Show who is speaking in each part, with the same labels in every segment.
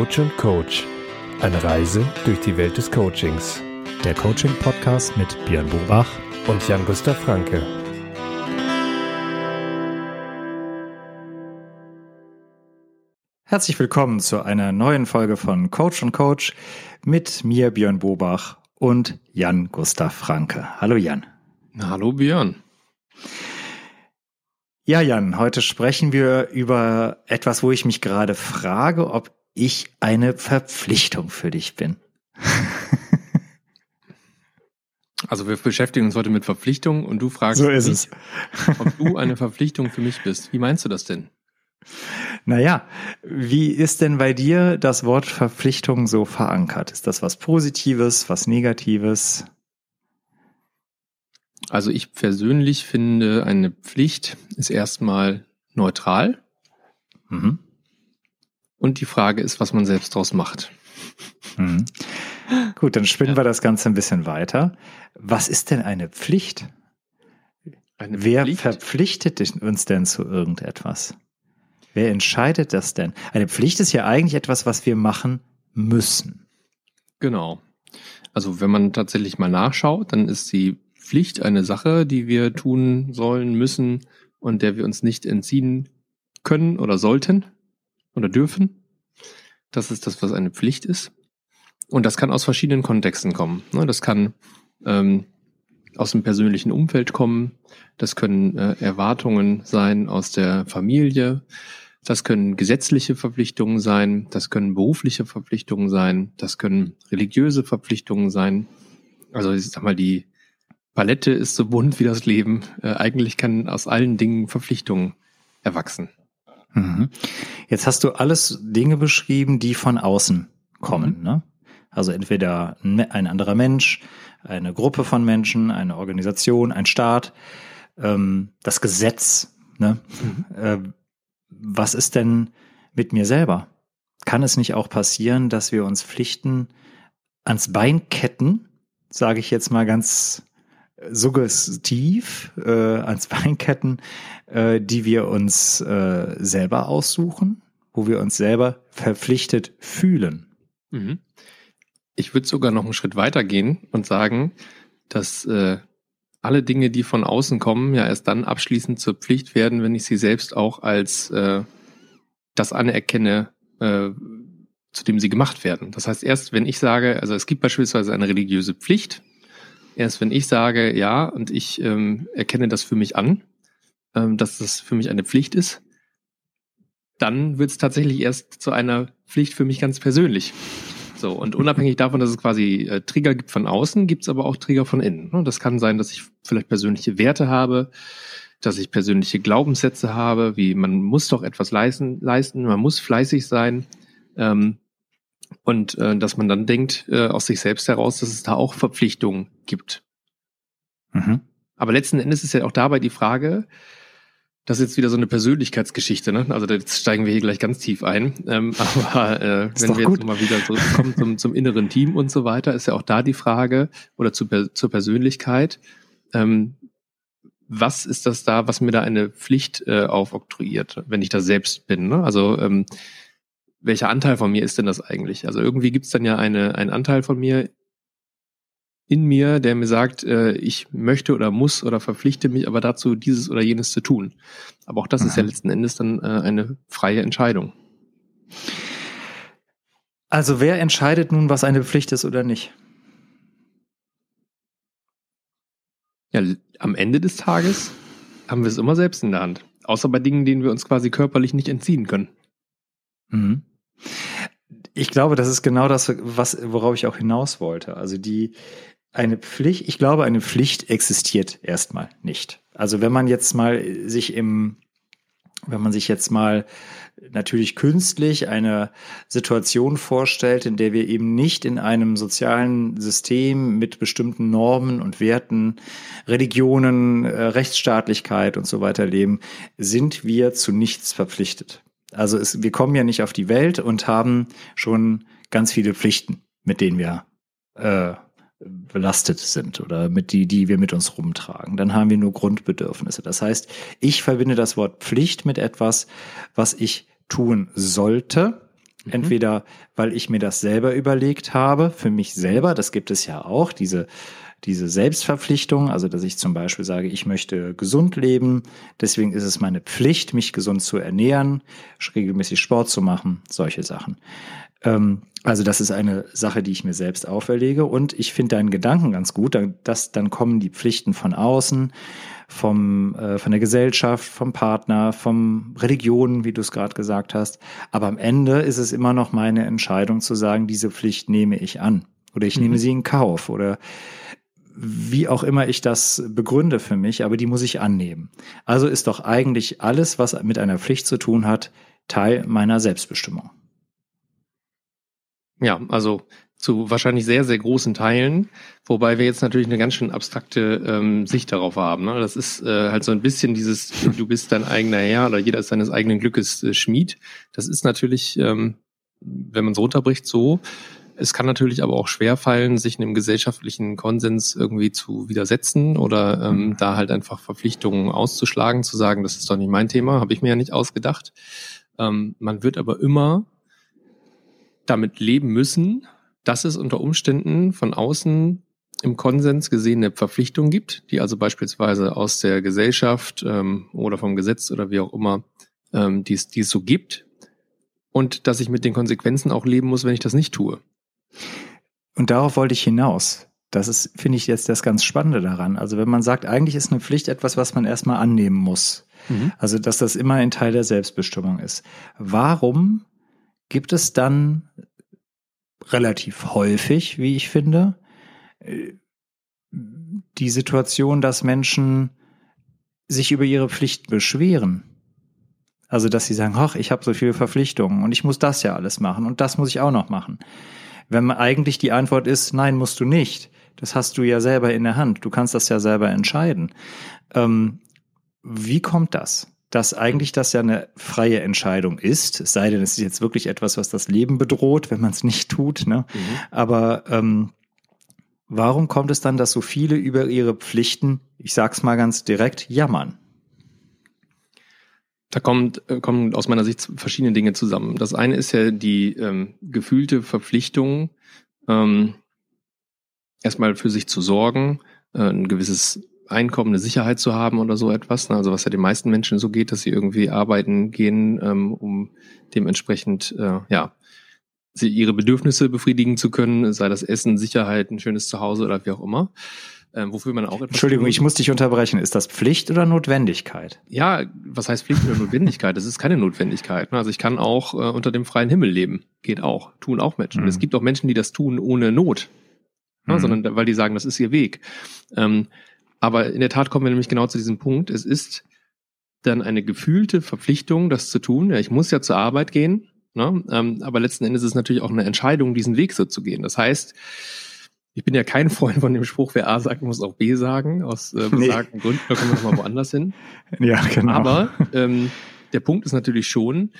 Speaker 1: Coach und Coach. Eine Reise durch die Welt des Coachings.
Speaker 2: Der Coaching-Podcast mit Björn Bobach
Speaker 1: und Jan-Gustav Franke.
Speaker 2: Herzlich willkommen zu einer neuen Folge von Coach und Coach mit mir, Björn Bobach und Jan-Gustav Franke. Hallo Jan.
Speaker 3: Hallo Björn.
Speaker 2: Ja, Jan, heute sprechen wir über etwas, wo ich mich gerade frage, ob ich eine Verpflichtung für dich bin.
Speaker 3: Also wir beschäftigen uns heute mit Verpflichtungen und du fragst
Speaker 2: so ist mich,
Speaker 3: es. ob du eine Verpflichtung für mich bist. Wie meinst du das denn?
Speaker 2: Naja, wie ist denn bei dir das Wort Verpflichtung so verankert? Ist das was Positives, was Negatives?
Speaker 3: Also ich persönlich finde, eine Pflicht ist erstmal neutral. Mhm. Und die Frage ist, was man selbst daraus macht.
Speaker 2: Mhm. Gut, dann spinnen ja. wir das Ganze ein bisschen weiter. Was ist denn eine Pflicht? Eine Wer Pflicht? verpflichtet uns denn zu irgendetwas? Wer entscheidet das denn? Eine Pflicht ist ja eigentlich etwas, was wir machen müssen.
Speaker 3: Genau. Also wenn man tatsächlich mal nachschaut, dann ist die Pflicht eine Sache, die wir tun sollen, müssen und der wir uns nicht entziehen können oder sollten oder dürfen. Das ist das, was eine Pflicht ist. Und das kann aus verschiedenen Kontexten kommen. Ne? Das kann ähm, aus dem persönlichen Umfeld kommen. Das können äh, Erwartungen sein aus der Familie. Das können gesetzliche Verpflichtungen sein. Das können berufliche Verpflichtungen sein. Das können religiöse Verpflichtungen sein. Also ich sag mal, die Palette ist so bunt wie das Leben. Äh, eigentlich kann aus allen Dingen Verpflichtungen erwachsen.
Speaker 2: Mhm. Jetzt hast du alles Dinge beschrieben, die von außen kommen. Mhm. Ne? Also entweder ein anderer Mensch, eine Gruppe von Menschen, eine Organisation, ein Staat, ähm, das Gesetz. Ne? Mhm. Äh, was ist denn mit mir selber? Kann es nicht auch passieren, dass wir uns Pflichten ans Bein ketten, sage ich jetzt mal ganz suggestiv, äh, ans Bein ketten, äh, die wir uns äh, selber aussuchen, wo wir uns selber verpflichtet fühlen? Mhm.
Speaker 3: Ich würde sogar noch einen Schritt weiter gehen und sagen, dass äh, alle Dinge, die von außen kommen, ja erst dann abschließend zur Pflicht werden, wenn ich sie selbst auch als äh, das anerkenne, äh, zu dem sie gemacht werden. Das heißt, erst wenn ich sage, also es gibt beispielsweise eine religiöse Pflicht, erst wenn ich sage, ja, und ich ähm, erkenne das für mich an, ähm, dass das für mich eine Pflicht ist, dann wird es tatsächlich erst zu einer Pflicht für mich ganz persönlich. So, und unabhängig davon, dass es quasi äh, Trigger gibt von außen, gibt es aber auch Trigger von innen. Und das kann sein, dass ich vielleicht persönliche Werte habe, dass ich persönliche Glaubenssätze habe, wie man muss doch etwas leisten, leisten man muss fleißig sein. Ähm, und äh, dass man dann denkt äh, aus sich selbst heraus, dass es da auch Verpflichtungen gibt. Mhm. Aber letzten Endes ist ja auch dabei die Frage, das ist jetzt wieder so eine Persönlichkeitsgeschichte, ne? Also jetzt steigen wir hier gleich ganz tief ein. Ähm, aber äh, wenn wir jetzt mal wieder so kommen zum, zum inneren Team und so weiter, ist ja auch da die Frage, oder zu, zur Persönlichkeit, ähm, was ist das da, was mir da eine Pflicht äh, aufoktroyiert, wenn ich da selbst bin? Ne? Also ähm, welcher Anteil von mir ist denn das eigentlich? Also irgendwie gibt es dann ja eine, einen Anteil von mir in mir, der mir sagt, äh, ich möchte oder muss oder verpflichte mich aber dazu, dieses oder jenes zu tun. Aber auch das mhm. ist ja mhm. letzten Endes dann äh, eine freie Entscheidung.
Speaker 2: Also wer entscheidet nun, was eine Pflicht ist oder nicht?
Speaker 3: Ja, am Ende des Tages haben wir es immer selbst in der Hand. Außer bei Dingen, denen wir uns quasi körperlich nicht entziehen können.
Speaker 2: Mhm. Ich glaube, das ist genau das, was, worauf ich auch hinaus wollte. Also die, eine Pflicht, ich glaube, eine Pflicht existiert erstmal nicht. Also wenn man jetzt mal sich im, wenn man sich jetzt mal natürlich künstlich eine Situation vorstellt, in der wir eben nicht in einem sozialen System mit bestimmten Normen und Werten, Religionen, äh, Rechtsstaatlichkeit und so weiter leben, sind wir zu nichts verpflichtet. Also es, wir kommen ja nicht auf die Welt und haben schon ganz viele Pflichten, mit denen wir äh, belastet sind oder mit die, die wir mit uns rumtragen. Dann haben wir nur Grundbedürfnisse. Das heißt, ich verbinde das Wort Pflicht mit etwas, was ich tun sollte Mhm. Entweder, weil ich mir das selber überlegt habe, für mich selber, das gibt es ja auch, diese, diese Selbstverpflichtung, also dass ich zum Beispiel sage, ich möchte gesund leben, deswegen ist es meine Pflicht, mich gesund zu ernähren, regelmäßig Sport zu machen, solche Sachen. Ähm, also das ist eine Sache, die ich mir selbst auferlege und ich finde deinen Gedanken ganz gut, dass dann kommen die Pflichten von außen, vom, äh, von der Gesellschaft, vom Partner, vom Religion, wie du es gerade gesagt hast. Aber am Ende ist es immer noch meine Entscheidung zu sagen, diese Pflicht nehme ich an oder ich mhm. nehme sie in Kauf oder wie auch immer ich das begründe für mich, aber die muss ich annehmen. Also ist doch eigentlich alles, was mit einer Pflicht zu tun hat, Teil meiner Selbstbestimmung.
Speaker 3: Ja, also zu wahrscheinlich sehr, sehr großen Teilen, wobei wir jetzt natürlich eine ganz schön abstrakte ähm, Sicht darauf haben. Ne? Das ist äh, halt so ein bisschen dieses, du bist dein eigener Herr oder jeder ist seines eigenen Glückes äh, Schmied. Das ist natürlich, ähm, wenn man es runterbricht, so. Es kann natürlich aber auch schwer fallen, sich einem gesellschaftlichen Konsens irgendwie zu widersetzen oder ähm, da halt einfach Verpflichtungen auszuschlagen, zu sagen, das ist doch nicht mein Thema, habe ich mir ja nicht ausgedacht. Ähm, man wird aber immer damit leben müssen, dass es unter Umständen von außen im Konsens gesehene Verpflichtungen gibt, die also beispielsweise aus der Gesellschaft ähm, oder vom Gesetz oder wie auch immer, ähm, die, es, die es so gibt. Und dass ich mit den Konsequenzen auch leben muss, wenn ich das nicht tue.
Speaker 2: Und darauf wollte ich hinaus. Das ist, finde ich, jetzt das ganz Spannende daran. Also wenn man sagt, eigentlich ist eine Pflicht etwas, was man erstmal annehmen muss. Mhm. Also dass das immer ein Teil der Selbstbestimmung ist. Warum gibt es dann relativ häufig, wie ich finde, die Situation, dass Menschen sich über ihre Pflicht beschweren. Also, dass sie sagen, ach, ich habe so viele Verpflichtungen und ich muss das ja alles machen und das muss ich auch noch machen. Wenn man eigentlich die Antwort ist, nein, musst du nicht. Das hast du ja selber in der Hand. Du kannst das ja selber entscheiden. Ähm, wie kommt das? Dass eigentlich das ja eine freie Entscheidung ist, es sei denn, es ist jetzt wirklich etwas, was das Leben bedroht, wenn man es nicht tut. Ne? Mhm. Aber ähm, warum kommt es dann, dass so viele über ihre Pflichten, ich sag's mal ganz direkt, jammern?
Speaker 3: Da kommt, äh, kommen aus meiner Sicht verschiedene Dinge zusammen. Das eine ist ja die ähm, gefühlte Verpflichtung, ähm, erstmal für sich zu sorgen, äh, ein gewisses Einkommen, eine Sicherheit zu haben oder so etwas. Ne? Also was ja den meisten Menschen so geht, dass sie irgendwie arbeiten gehen, ähm, um dementsprechend äh, ja sie ihre Bedürfnisse befriedigen zu können, sei das Essen, Sicherheit, ein schönes Zuhause oder wie auch immer. Ähm, wofür man auch
Speaker 2: etwas Entschuldigung, tut. ich muss dich unterbrechen. Ist das Pflicht oder Notwendigkeit?
Speaker 3: Ja, was heißt Pflicht oder Notwendigkeit? Das ist keine Notwendigkeit. Ne? Also ich kann auch äh, unter dem freien Himmel leben. Geht auch. Tun auch Menschen. Mhm. es gibt auch Menschen, die das tun ohne Not. Ne? Mhm. Sondern weil die sagen, das ist ihr Weg. Ähm, aber in der Tat kommen wir nämlich genau zu diesem Punkt. Es ist dann eine gefühlte Verpflichtung, das zu tun. Ja, ich muss ja zur Arbeit gehen. Ne? Ähm, aber letzten Endes ist es natürlich auch eine Entscheidung, diesen Weg so zu gehen. Das heißt, ich bin ja kein Freund von dem Spruch, wer A sagt, muss auch B sagen, aus äh, besagten nee. Gründen. Da kommen wir nochmal woanders hin.
Speaker 2: Ja, genau.
Speaker 3: Aber ähm, der Punkt ist natürlich schon,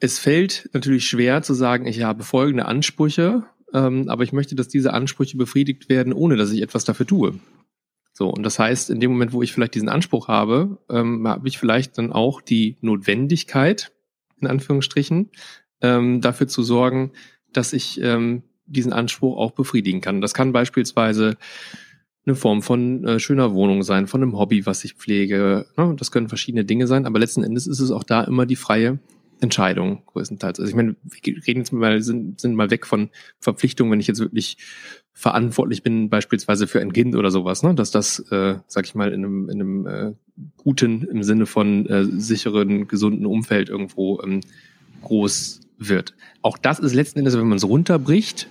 Speaker 3: es fällt natürlich schwer zu sagen, ich habe folgende Ansprüche, ähm, aber ich möchte, dass diese Ansprüche befriedigt werden, ohne dass ich etwas dafür tue. So, und das heißt, in dem Moment, wo ich vielleicht diesen Anspruch habe, ähm, habe ich vielleicht dann auch die Notwendigkeit, in Anführungsstrichen, ähm, dafür zu sorgen, dass ich ähm, diesen Anspruch auch befriedigen kann. Das kann beispielsweise eine Form von äh, schöner Wohnung sein, von einem Hobby, was ich pflege. Ne? Das können verschiedene Dinge sein, aber letzten Endes ist es auch da immer die freie Entscheidung größtenteils. Also ich meine, wir reden jetzt mal, sind, sind mal weg von Verpflichtungen, wenn ich jetzt wirklich verantwortlich bin, beispielsweise für ein Kind oder sowas, ne? dass das, äh, sag ich mal, in einem, in einem äh, guten, im Sinne von äh, sicheren, gesunden Umfeld irgendwo ähm, groß wird. Auch das ist letzten Endes, wenn man es runterbricht,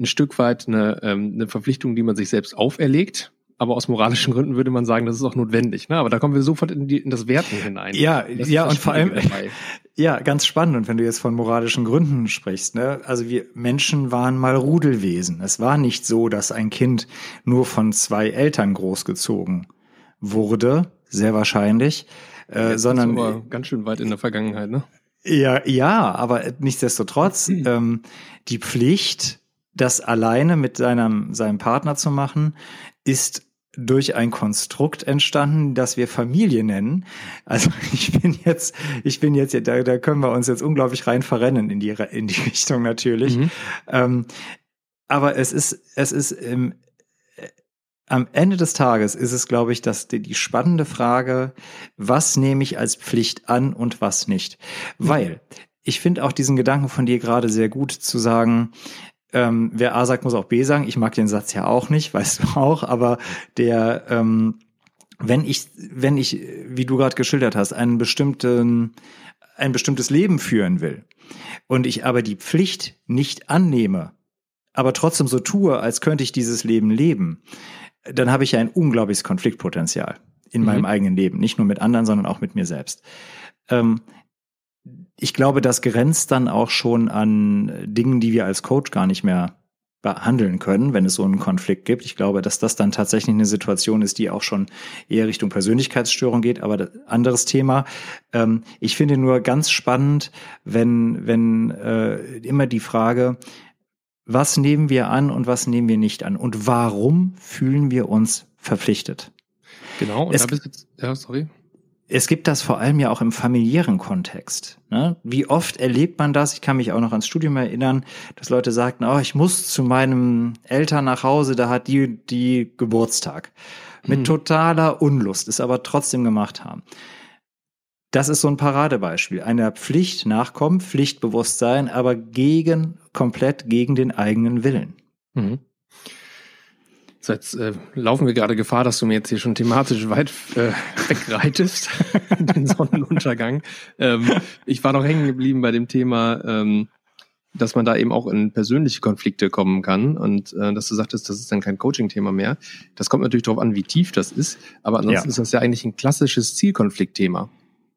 Speaker 3: ein Stück weit eine, ähm, eine Verpflichtung, die man sich selbst auferlegt aber aus moralischen Gründen würde man sagen, das ist auch notwendig. Ne? Aber da kommen wir sofort in, die, in das Werten hinein.
Speaker 2: Ja, ja, und vor allem, dabei. ja, ganz spannend. Und wenn du jetzt von moralischen Gründen sprichst, ne? also wir Menschen waren mal Rudelwesen. Es war nicht so, dass ein Kind nur von zwei Eltern großgezogen wurde, sehr wahrscheinlich, äh, sondern
Speaker 3: aber ganz schön weit in der Vergangenheit, ne?
Speaker 2: Ja, ja, aber nichtsdestotrotz hm. ähm, die Pflicht, das alleine mit seinem seinem Partner zu machen, ist durch ein Konstrukt entstanden, das wir Familie nennen. Also ich bin jetzt, ich bin jetzt, da, da können wir uns jetzt unglaublich rein verrennen in die, in die Richtung natürlich. Mhm. Ähm, aber es ist, es ist im, äh, am Ende des Tages ist es, glaube ich, dass die, die spannende Frage, was nehme ich als Pflicht an und was nicht? Mhm. Weil ich finde auch diesen Gedanken von dir gerade sehr gut zu sagen, ähm, wer A sagt, muss auch B sagen. Ich mag den Satz ja auch nicht, weißt du auch, aber der, ähm, wenn ich, wenn ich, wie du gerade geschildert hast, einen bestimmten, ein bestimmtes Leben führen will und ich aber die Pflicht nicht annehme, aber trotzdem so tue, als könnte ich dieses Leben leben, dann habe ich ja ein unglaubliches Konfliktpotenzial in mhm. meinem eigenen Leben, nicht nur mit anderen, sondern auch mit mir selbst. Ähm, ich glaube, das grenzt dann auch schon an Dingen, die wir als Coach gar nicht mehr behandeln können, wenn es so einen Konflikt gibt. Ich glaube, dass das dann tatsächlich eine Situation ist, die auch schon eher Richtung Persönlichkeitsstörung geht, aber anderes Thema. Ähm, ich finde nur ganz spannend, wenn, wenn äh, immer die Frage, was nehmen wir an und was nehmen wir nicht an und warum fühlen wir uns verpflichtet?
Speaker 3: Genau, und es, da bist du, ja, sorry
Speaker 2: es gibt das vor allem ja auch im familiären Kontext. Ne? Wie oft erlebt man das? Ich kann mich auch noch ans Studium erinnern, dass Leute sagten, oh, ich muss zu meinem Eltern nach Hause, da hat die, die Geburtstag. Mit mhm. totaler Unlust, es aber trotzdem gemacht haben. Das ist so ein Paradebeispiel. Einer Pflicht nachkommen, Pflichtbewusstsein, aber gegen, komplett gegen den eigenen Willen. Mhm.
Speaker 3: So, jetzt äh, laufen wir gerade Gefahr, dass du mir jetzt hier schon thematisch weit äh, wegreitest, den Sonnenuntergang. Ähm, ich war noch hängen geblieben bei dem Thema, ähm, dass man da eben auch in persönliche Konflikte kommen kann und äh, dass du sagtest, das ist dann kein Coaching-Thema mehr. Das kommt natürlich darauf an, wie tief das ist, aber ansonsten ja. ist das ja eigentlich ein klassisches Zielkonfliktthema.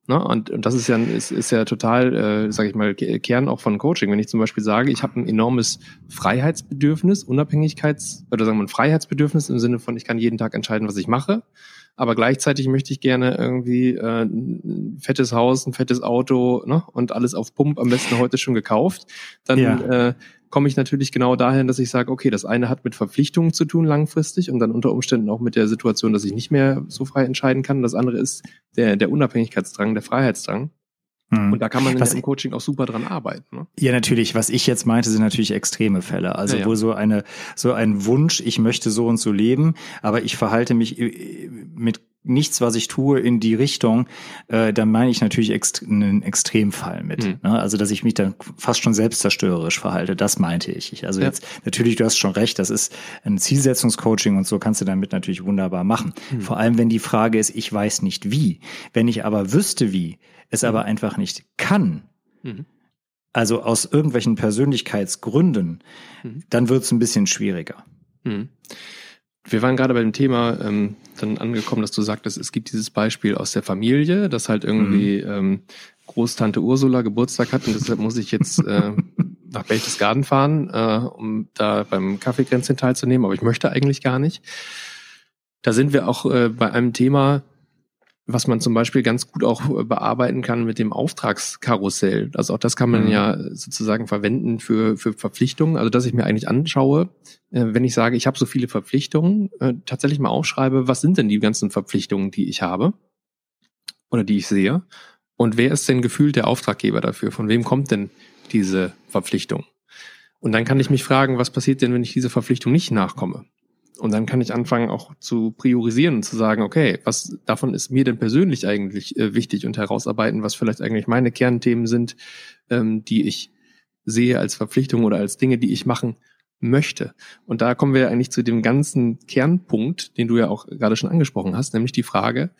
Speaker 3: Ne? Und, und das ist ja, ist, ist ja total, äh, sage ich mal, Kern auch von Coaching. Wenn ich zum Beispiel sage, ich habe ein enormes Freiheitsbedürfnis, Unabhängigkeits- oder sagen wir ein Freiheitsbedürfnis im Sinne von, ich kann jeden Tag entscheiden, was ich mache, aber gleichzeitig möchte ich gerne irgendwie äh, ein fettes Haus, ein fettes Auto ne? und alles auf Pump, am besten heute schon gekauft, dann ja. äh, komme ich natürlich genau dahin, dass ich sage, okay, das eine hat mit Verpflichtungen zu tun langfristig und dann unter Umständen auch mit der Situation, dass ich nicht mehr so frei entscheiden kann. Das andere ist der, der Unabhängigkeitsdrang, der Freiheitsdrang. Hm. Und da kann man was, im Coaching auch super dran arbeiten. Ne?
Speaker 2: Ja, natürlich. Was ich jetzt meinte, sind natürlich extreme Fälle. Also ja, ja. wo so eine, so ein Wunsch, ich möchte so und so leben, aber ich verhalte mich äh, mit nichts, was ich tue, in die Richtung, äh, dann meine ich natürlich ext einen Extremfall mit. Mhm. Ne? Also, dass ich mich dann fast schon selbstzerstörerisch verhalte, das meinte ich. ich also ja. jetzt, natürlich, du hast schon recht, das ist ein Zielsetzungscoaching und so kannst du damit natürlich wunderbar machen. Mhm. Vor allem, wenn die Frage ist, ich weiß nicht wie. Wenn ich aber wüsste wie, es mhm. aber einfach nicht kann, mhm. also aus irgendwelchen Persönlichkeitsgründen, mhm. dann wird es ein bisschen schwieriger.
Speaker 3: Wir waren gerade bei dem Thema ähm, dann angekommen, dass du sagtest, es gibt dieses Beispiel aus der Familie, dass halt irgendwie mhm. ähm, Großtante Ursula Geburtstag hat und deshalb muss ich jetzt äh, nach Berchtesgaden fahren, äh, um da beim Kaffeekränzchen teilzunehmen, aber ich möchte eigentlich gar nicht. Da sind wir auch äh, bei einem Thema, was man zum Beispiel ganz gut auch äh, bearbeiten kann mit dem Auftragskarussell. Also auch das kann man mhm. ja sozusagen verwenden für, für Verpflichtungen. Also dass ich mir eigentlich anschaue, äh, wenn ich sage, ich habe so viele Verpflichtungen, äh, tatsächlich mal aufschreibe, was sind denn die ganzen Verpflichtungen, die ich habe oder die ich sehe? Und wer ist denn gefühlt der Auftraggeber dafür? Von wem kommt denn diese Verpflichtung? Und dann kann ich mich fragen, was passiert denn, wenn ich dieser Verpflichtung nicht nachkomme? Und dann kann ich anfangen auch zu priorisieren und zu sagen, okay, was davon ist mir denn persönlich eigentlich äh, wichtig und herausarbeiten, was vielleicht eigentlich meine Kernthemen sind, ähm, die ich sehe als Verpflichtung oder als Dinge, die ich machen möchte. Und da kommen wir eigentlich zu dem ganzen Kernpunkt, den du ja auch gerade schon angesprochen hast, nämlich die Frage,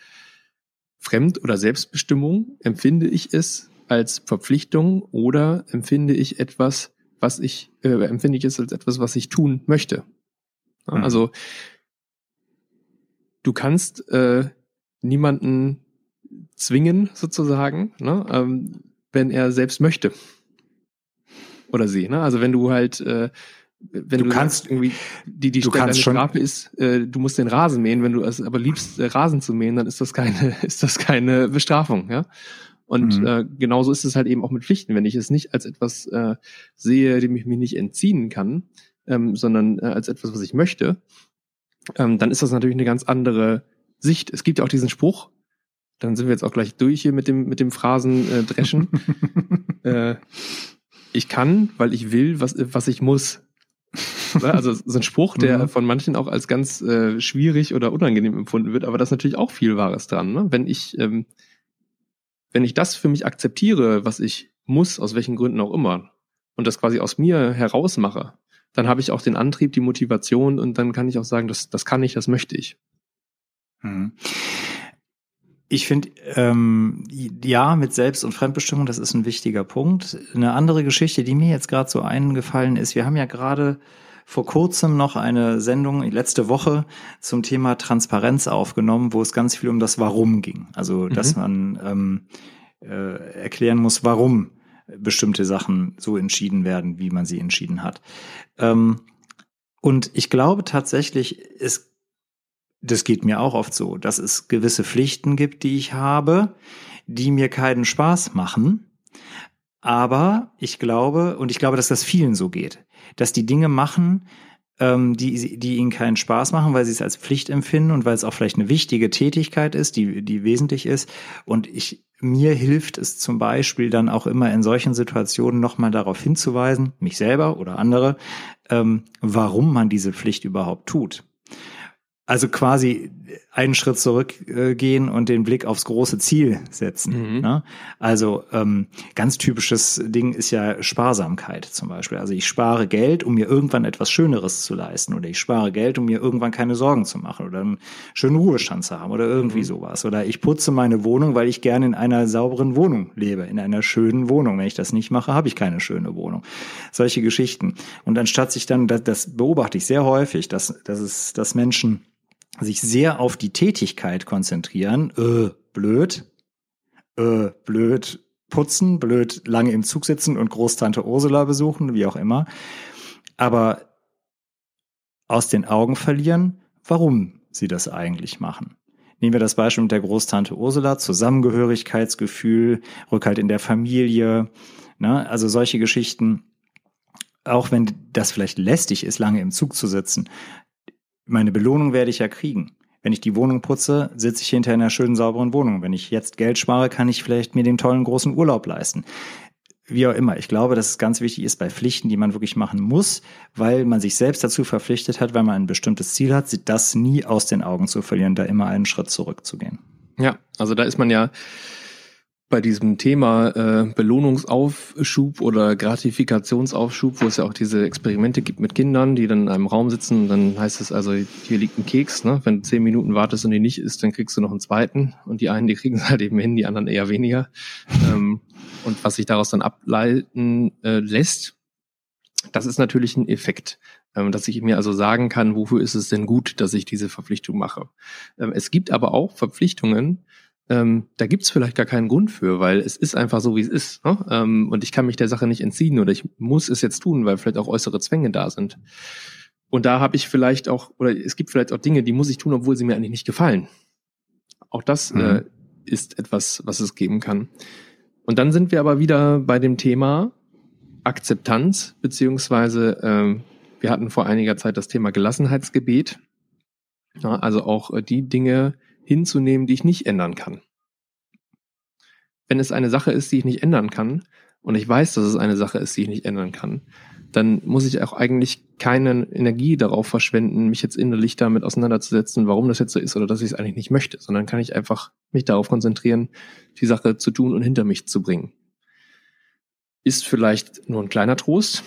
Speaker 3: Fremd- oder Selbstbestimmung, empfinde ich es als Verpflichtung oder empfinde ich etwas, was ich, äh, empfinde ich es als etwas, was ich tun möchte? Mhm. Also du kannst äh, niemanden zwingen, sozusagen, ne, ähm, wenn er selbst möchte. Oder sie, ne? Also wenn du halt äh, wenn du,
Speaker 2: du kannst
Speaker 3: irgendwie die die
Speaker 2: du schon
Speaker 3: Strafe ist, äh, du musst den Rasen mähen, wenn du es aber liebst äh, Rasen zu mähen, dann ist das keine ist das keine Bestrafung, ja? Und mhm. äh, genauso ist es halt eben auch mit Pflichten. Wenn ich es nicht als etwas äh, sehe, dem ich mich nicht entziehen kann, ähm, sondern äh, als etwas, was ich möchte, ähm, dann ist das natürlich eine ganz andere Sicht. Es gibt ja auch diesen Spruch, dann sind wir jetzt auch gleich durch hier mit dem, mit dem Phrasen äh, äh, ich kann, weil ich will, was, was ich muss. Also so ein Spruch, der mhm. von manchen auch als ganz äh, schwierig oder unangenehm empfunden wird, aber da ist natürlich auch viel Wahres dran. Ne? Wenn ich, ähm, wenn ich das für mich akzeptiere, was ich muss, aus welchen Gründen auch immer, und das quasi aus mir heraus mache, dann habe ich auch den Antrieb, die Motivation und dann kann ich auch sagen, das, das kann ich, das möchte ich.
Speaker 2: Mhm. Ich finde, ähm, ja, mit Selbst- und Fremdbestimmung, das ist ein wichtiger Punkt. Eine andere Geschichte, die mir jetzt gerade so eingefallen ist, wir haben ja gerade vor kurzem noch eine Sendung, letzte Woche, zum Thema Transparenz aufgenommen, wo es ganz viel um das Warum ging. Also, dass mhm. man ähm, äh, erklären muss, warum bestimmte Sachen so entschieden werden, wie man sie entschieden hat. Ähm, und ich glaube tatsächlich, es das geht mir auch oft so, dass es gewisse Pflichten gibt, die ich habe, die mir keinen Spaß machen. Aber ich glaube, und ich glaube, dass das vielen so geht, dass die Dinge machen, ähm, die, die ihnen keinen Spaß machen, weil sie es als Pflicht empfinden und weil es auch vielleicht eine wichtige Tätigkeit ist, die, die wesentlich ist. Und ich, mir hilft es zum Beispiel dann auch immer in solchen Situationen nochmal darauf hinzuweisen, mich selber oder andere, ähm, warum man diese Pflicht überhaupt tut. Also quasi einen Schritt zurückgehen äh, und den Blick aufs große Ziel setzen. Mhm. Ne? Also ähm, ganz typisches Ding ist ja Sparsamkeit zum Beispiel. Also ich spare Geld, um mir irgendwann etwas Schöneres zu leisten oder ich spare Geld, um mir irgendwann keine Sorgen zu machen oder einen schönen Ruhestand zu haben oder irgendwie mhm. sowas. Oder ich putze meine Wohnung, weil ich gerne in einer sauberen Wohnung lebe, in einer schönen Wohnung. Wenn ich das nicht mache, habe ich keine schöne Wohnung. Solche Geschichten. Und anstatt sich dann, das, das beobachte ich sehr häufig, dass, dass es, dass Menschen sich sehr auf die Tätigkeit konzentrieren, äh, blöd, äh, blöd putzen, blöd lange im Zug sitzen und Großtante Ursula besuchen, wie auch immer, aber aus den Augen verlieren, warum sie das eigentlich machen. Nehmen wir das Beispiel mit der Großtante Ursula, Zusammengehörigkeitsgefühl, Rückhalt in der Familie, ne? also solche Geschichten. Auch wenn das vielleicht lästig ist, lange im Zug zu sitzen, meine Belohnung werde ich ja kriegen. Wenn ich die Wohnung putze, sitze ich hinter einer schönen, sauberen Wohnung. Wenn ich jetzt Geld spare, kann ich vielleicht mir den tollen großen Urlaub leisten. Wie auch immer. Ich glaube, dass es ganz wichtig ist bei Pflichten, die man wirklich machen muss, weil man sich selbst dazu verpflichtet hat, weil man ein bestimmtes Ziel hat, das nie aus den Augen zu verlieren, da immer einen Schritt zurückzugehen.
Speaker 3: Ja, also da ist man ja bei diesem Thema äh, Belohnungsaufschub oder Gratifikationsaufschub, wo es ja auch diese Experimente gibt mit Kindern, die dann in einem Raum sitzen dann heißt es also, hier liegt ein Keks, ne? wenn du zehn Minuten wartest und die nicht isst, dann kriegst du noch einen zweiten und die einen, die kriegen es halt eben hin, die anderen eher weniger. ähm, und was sich daraus dann ableiten äh, lässt, das ist natürlich ein Effekt, ähm, dass ich mir also sagen kann, wofür ist es denn gut, dass ich diese Verpflichtung mache. Ähm, es gibt aber auch Verpflichtungen, ähm, da gibt's vielleicht gar keinen Grund für, weil es ist einfach so, wie es ist. Ne? Ähm, und ich kann mich der Sache nicht entziehen oder ich muss es jetzt tun, weil vielleicht auch äußere Zwänge da sind. Und da habe ich vielleicht auch, oder es gibt vielleicht auch Dinge, die muss ich tun, obwohl sie mir eigentlich nicht gefallen. Auch das mhm. äh, ist etwas, was es geben kann. Und dann sind wir aber wieder bei dem Thema Akzeptanz, beziehungsweise ähm, wir hatten vor einiger Zeit das Thema Gelassenheitsgebet. Ja, also auch äh, die Dinge, hinzunehmen, die ich nicht ändern kann. Wenn es eine Sache ist, die ich nicht ändern kann, und ich weiß, dass es eine Sache ist, die ich nicht ändern kann, dann muss ich auch eigentlich keine Energie darauf verschwenden, mich jetzt innerlich damit auseinanderzusetzen, warum das jetzt so ist oder dass ich es eigentlich nicht möchte, sondern kann ich einfach mich darauf konzentrieren, die Sache zu tun und hinter mich zu bringen. Ist vielleicht nur ein kleiner Trost,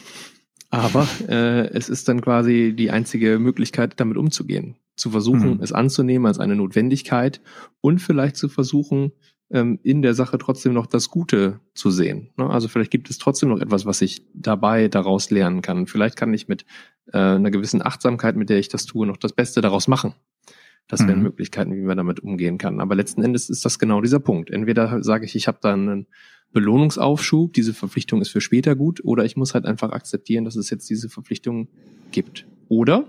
Speaker 3: aber äh, es ist dann quasi die einzige Möglichkeit, damit umzugehen zu versuchen, mhm. es anzunehmen als eine Notwendigkeit und vielleicht zu versuchen, ähm, in der Sache trotzdem noch das Gute zu sehen. Ne? Also vielleicht gibt es trotzdem noch etwas, was ich dabei daraus lernen kann. Vielleicht kann ich mit äh, einer gewissen Achtsamkeit, mit der ich das tue, noch das Beste daraus machen. Das wären mhm. Möglichkeiten, wie man damit umgehen kann. Aber letzten Endes ist das genau dieser Punkt. Entweder sage ich, ich habe da einen Belohnungsaufschub, diese Verpflichtung ist für später gut, oder ich muss halt einfach akzeptieren, dass es jetzt diese Verpflichtung gibt. Oder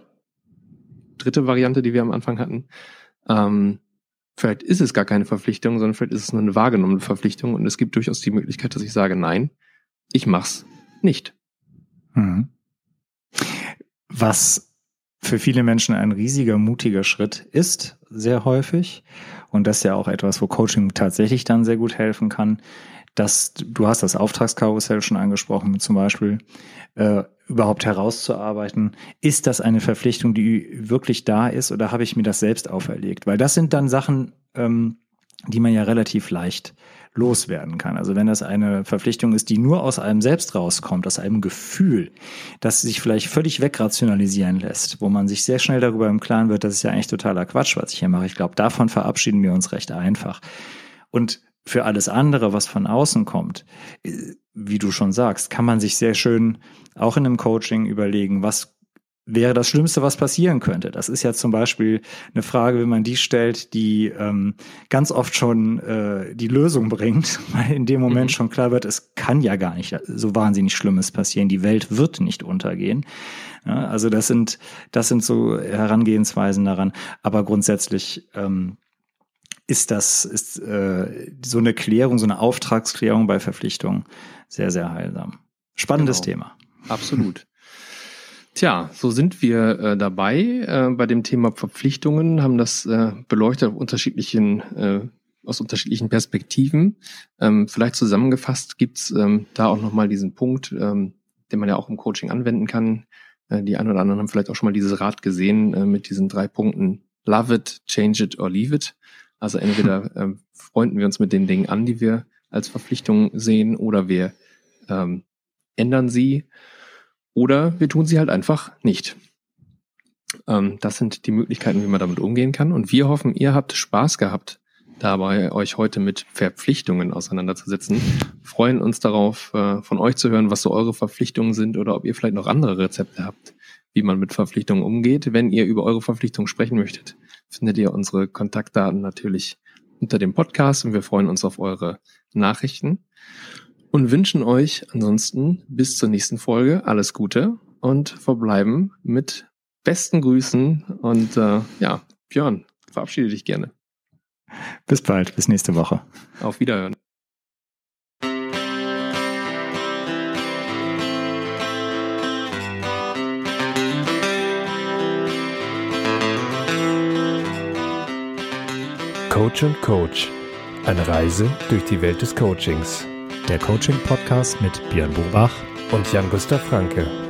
Speaker 3: dritte Variante, die wir am Anfang hatten. Ähm, vielleicht ist es gar keine Verpflichtung, sondern vielleicht ist es nur eine wahrgenommene Verpflichtung und es gibt durchaus die Möglichkeit, dass ich sage, nein, ich mach's nicht.
Speaker 2: Mhm. Was für viele Menschen ein riesiger, mutiger Schritt ist, sehr häufig. Und das ist ja auch etwas, wo Coaching tatsächlich dann sehr gut helfen kann, dass du hast das Auftragskarussell schon angesprochen, zum Beispiel, äh, überhaupt herauszuarbeiten, ist das eine Verpflichtung, die wirklich da ist oder habe ich mir das selbst auferlegt? Weil das sind dann Sachen, ähm, die man ja relativ leicht loswerden kann. Also wenn das eine Verpflichtung ist, die nur aus einem selbst rauskommt, aus einem Gefühl, das sich vielleicht völlig wegrationalisieren lässt, wo man sich sehr schnell darüber im Klaren wird, das ist ja eigentlich totaler Quatsch, was ich hier mache. Ich glaube, davon verabschieden wir uns recht einfach. Und für alles andere, was von außen kommt, wie du schon sagst, kann man sich sehr schön auch in einem Coaching überlegen, was wäre das Schlimmste, was passieren könnte? Das ist ja zum Beispiel eine Frage, wenn man die stellt, die ähm, ganz oft schon äh, die Lösung bringt, weil in dem Moment mhm. schon klar wird, es kann ja gar nicht so wahnsinnig Schlimmes passieren. Die Welt wird nicht untergehen. Ja, also das sind das sind so Herangehensweisen daran. Aber grundsätzlich ähm, ist das ist äh, so eine Klärung, so eine Auftragsklärung bei Verpflichtungen sehr sehr heilsam. Spannendes genau. Thema.
Speaker 3: Absolut. Tja, so sind wir äh, dabei äh, bei dem Thema Verpflichtungen, haben das äh, beleuchtet auf unterschiedlichen, äh, aus unterschiedlichen Perspektiven. Ähm, vielleicht zusammengefasst gibt's ähm, da auch nochmal diesen Punkt, ähm, den man ja auch im Coaching anwenden kann. Äh, die einen oder anderen haben vielleicht auch schon mal dieses Rad gesehen äh, mit diesen drei Punkten Love it, change it or leave it. Also entweder äh, freunden wir uns mit den Dingen an, die wir als Verpflichtung sehen, oder wir ähm, ändern sie oder wir tun sie halt einfach nicht. Ähm, das sind die Möglichkeiten, wie man damit umgehen kann. Und wir hoffen, ihr habt Spaß gehabt, dabei euch heute mit Verpflichtungen auseinanderzusetzen. Freuen uns darauf, äh, von euch zu hören, was so eure Verpflichtungen sind oder ob ihr vielleicht noch andere Rezepte habt, wie man mit Verpflichtungen umgeht. Wenn ihr über eure Verpflichtungen sprechen möchtet, findet ihr unsere Kontaktdaten natürlich unter dem Podcast und wir freuen uns auf eure Nachrichten und wünschen euch ansonsten bis zur nächsten Folge alles Gute und verbleiben mit besten Grüßen und äh, ja, Björn, verabschiede dich gerne.
Speaker 2: Bis bald, bis nächste Woche.
Speaker 3: Auf Wiederhören.
Speaker 1: Coach und Coach. Eine Reise durch die Welt des Coachings
Speaker 2: der Coaching-Podcast mit Björn Burbach
Speaker 1: und Jan-Gustav Franke.